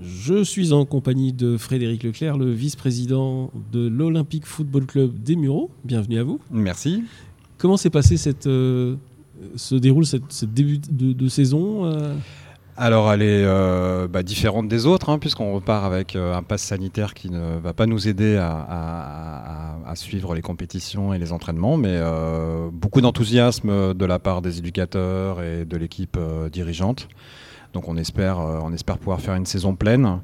Je suis en compagnie de Frédéric Leclerc, le vice-président de l'Olympique Football Club des Mureaux. Bienvenue à vous. Merci. Comment s'est passé cette, euh, se déroule cette, début de, saison euh? Alors elle est euh, bah, différente des autres, hein, puisqu'on repart avec un pass sanitaire qui ne va pas nous aider à, à suivre les compétitions et les entraînements, mais beaucoup d'enthousiasme de la part des éducateurs et de l'équipe dirigeante. Donc on espère, euh, on espère pouvoir faire une saison pleine.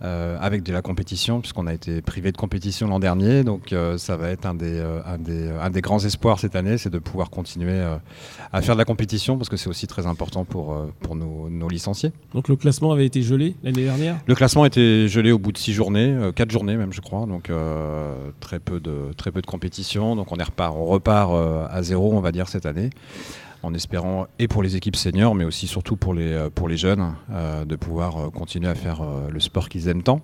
Euh, avec de la compétition, puisqu'on a été privé de compétition l'an dernier. Donc euh, ça va être un des, un, des, un des, grands espoirs cette année, c'est de pouvoir continuer à faire de la compétition, parce que c'est aussi très important pour, pour nos, nos, licenciés. Donc le classement avait été gelé l'année dernière? Le classement a été gelé au bout de six journées, quatre journées même je crois, donc très, peu de, très peu de compétition. Donc on, repart, on repart à zéro, on va dire, cette année en espérant, et pour les équipes seniors, mais aussi surtout pour les, euh, pour les jeunes, euh, de pouvoir euh, continuer à faire le sport qu'ils aiment tant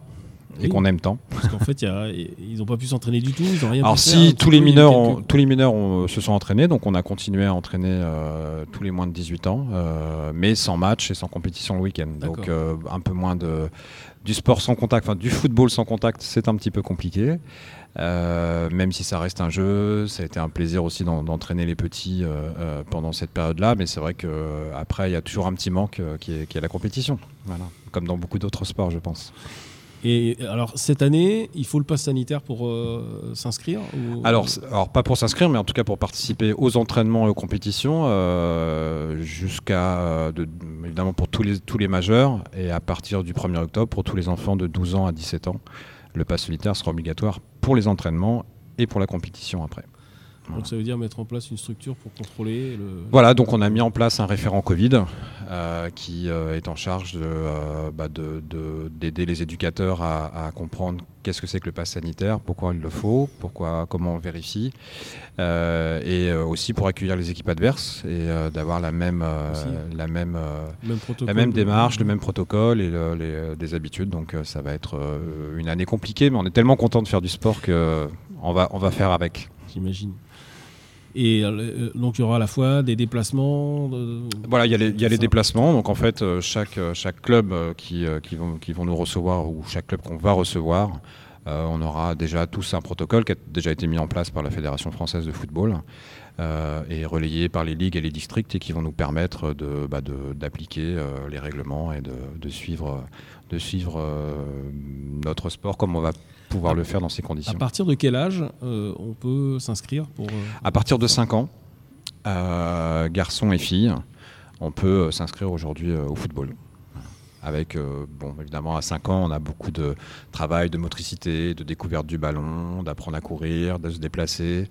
et qu'on aime tant. Parce qu'en fait, ils n'ont pas pu s'entraîner du tout, ils rien Alors si, tous les, mineurs tous les mineurs se sont entraînés, donc on a continué à entraîner tous les moins de 18 ans, mais sans match et sans compétition le week-end. Donc un peu moins de, du sport sans contact, enfin du football sans contact, c'est un petit peu compliqué. Euh, même si ça reste un jeu, ça a été un plaisir aussi d'entraîner les petits euh, euh, pendant cette période-là, mais c'est vrai qu'après, il y a toujours un petit manque qui est, la compétition, voilà. comme dans beaucoup d'autres sports, je pense. Et alors cette année, il faut le pass sanitaire pour s'inscrire alors, alors pas pour s'inscrire, mais en tout cas pour participer aux entraînements et aux compétitions, jusqu'à évidemment pour tous les, tous les majeurs, et à partir du 1er octobre pour tous les enfants de 12 ans à 17 ans le pass solitaire sera obligatoire pour les entraînements et pour la compétition après. Donc ça veut dire mettre en place une structure pour contrôler le... Voilà, donc on a mis en place un référent Covid euh, qui euh, est en charge euh, bah, d'aider les éducateurs à, comprendre qu'est-ce que c'est que le pass sanitaire, pourquoi il le faut, pourquoi, comment on vérifie, et aussi pour accueillir les équipes adverses et d'avoir la même, la même, la même démarche, le même protocole et des habitudes. Donc ça va être une année compliquée, mais on est tellement content de faire du sport qu'on va, on va faire avec. J'imagine. Et euh, donc il y aura à la fois des déplacements. Voilà, il y a les, y a les déplacements. Donc en fait, euh, chaque, euh, chaque club qui, qui, vont, qui vont nous recevoir ou chaque club qu'on va recevoir, on aura déjà tous un protocole qui a déjà été mis en place par la Fédération française de football. et relayé par les ligues et les districts et qui vont nous permettre de, bah, d'appliquer les règlements et de, de suivre, de suivre notre sport comme on va pouvoir le faire dans ces conditions. À partir de quel âge euh, on peut s'inscrire pour euh, À partir de 5 ans, euh, garçons et filles, on peut s'inscrire aujourd'hui au football. Avec, bon, évidemment, à 5 ans, on a beaucoup de travail de motricité, de découverte du ballon, d'apprendre à courir, de se déplacer.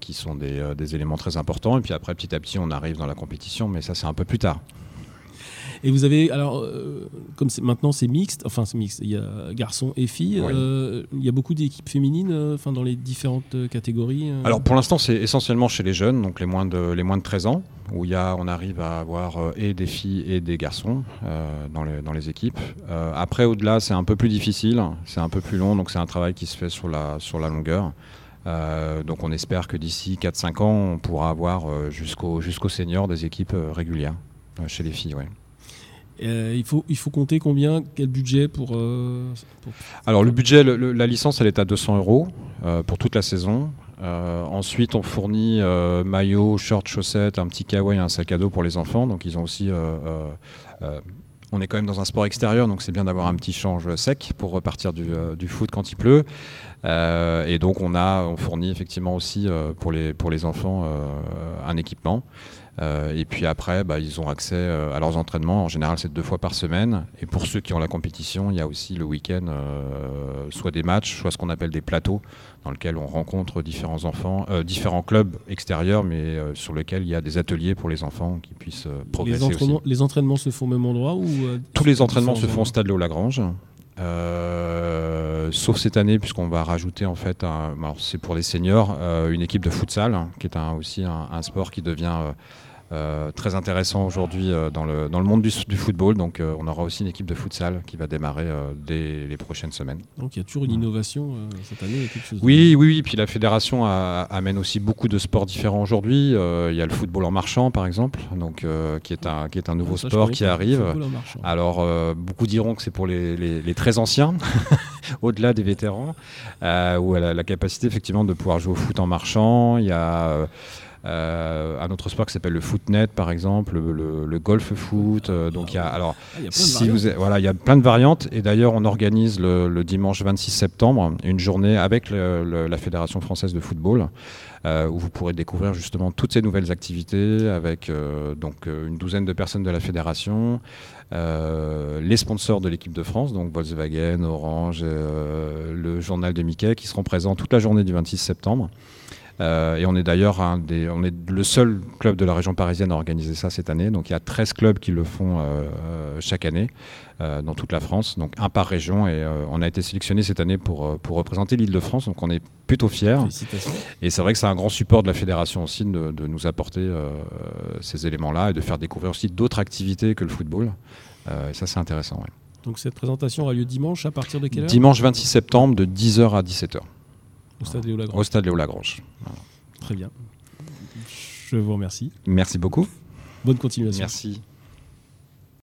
qui sont des, des, éléments très importants. Et puis après, petit à petit, on arrive dans la compétition, mais ça, c'est un peu plus tard. Et vous avez, alors, euh, comme maintenant c'est mixte, enfin c'est mixte, il y a garçons et filles, euh, il y a beaucoup d'équipes féminines euh, enfin, dans les différentes catégories Alors pour l'instant c'est essentiellement chez les jeunes, donc les moins de, les moins de 13 ans, où il y a, on arrive à avoir et des filles et des garçons dans, les, dans les équipes. après au-delà c'est un peu plus difficile, c'est un peu plus long, donc c'est un travail qui se fait sur la, sur la longueur. donc on espère que d'ici 4-5 ans, on pourra avoir jusqu'au jusqu'au senior des équipes régulières chez les filles. Ouais. Euh, il, faut, il faut compter combien, quel budget pour, euh, Alors le budget, la licence, elle est à 200 euros euh, pour toute la saison. ensuite, on fournit maillot, short, chaussettes, un petit kawaii, un sac à dos pour les enfants. Donc ils ont aussi on est quand même dans un sport extérieur, donc c'est bien d'avoir un petit change sec pour repartir du, du foot quand il pleut. et donc on a, on fournit effectivement aussi pour les pour les enfants un équipement. Euh, et puis après, bah, ils ont accès euh, à leurs entraînements. En général, c'est deux fois par semaine. Et pour ceux qui ont la compétition, il y a aussi le week-end, euh, soit des matchs, soit ce qu'on appelle des plateaux, dans lesquels on rencontre différents enfants, différents clubs extérieurs, mais sur lesquels il y a des ateliers pour les enfants qui puissent progresser. Les entraînements, les entraînements se font au même endroit ou Tous les entraînements se font au Stade Léo-Lagrange. Sauf cette année, puisqu'on va rajouter en fait, c'est pour les seniors, une équipe de futsal, qui est aussi un, sport qui devient euh, très intéressant aujourd'hui euh, dans, le, dans le monde du, du football. Donc euh, on aura aussi une équipe de futsal qui va démarrer dès les prochaines semaines. Donc il y a toujours une innovation cette année. de- Oui, oui, oui. Puis la fédération a- amène aussi beaucoup de sports différents aujourd'hui. Il y a le football en marchant, par exemple, donc, qui, est un, qui est un nouveau Ça, sport qui arrive. Alors, beaucoup diront que c'est pour les, les- les très anciens, au-delà des vétérans, où elle a la capacité effectivement de pouvoir jouer au foot en marchant. Il y a euh, un autre sport qui s'appelle le footnet, par exemple, le, le- le golf foot. euh, donc, il y a, alors, Ah, y a si variantes. vous êtes- voilà, il y a plein de variantes. Et d'ailleurs, on organise le, le dimanche 26 septembre une journée avec la Fédération française de football, euh, où vous pourrez découvrir justement toutes ces nouvelles activités avec donc une douzaine de personnes de la fédération, les sponsors de l'équipe de France, donc Volkswagen, Orange, le journal de Mickey, qui seront présents toute la journée du 26 septembre. Euh, et on est d'ailleurs un des, on est le seul club de la région parisienne à organiser ça cette année. Donc il y a 13 clubs qui le font euh, euh, chaque année dans toute la France, donc un par région. Et euh, on a été sélectionné cette année pour, pour représenter l'Île-de-France, donc on est plutôt fiers. Et c'est vrai que c'est un grand support de la fédération aussi de, de nous apporter euh, ces éléments-là et de faire découvrir aussi d'autres activités que le football. Euh, et ça, c'est intéressant. ouais. Donc cette présentation aura lieu dimanche à partir de quelle heure? Dimanche 26 septembre de 10h à 17h Au stade Léo Lagrange. au stade Léo Lagrange. Très bien. Je vous remercie. Merci beaucoup. Bonne continuation. Merci.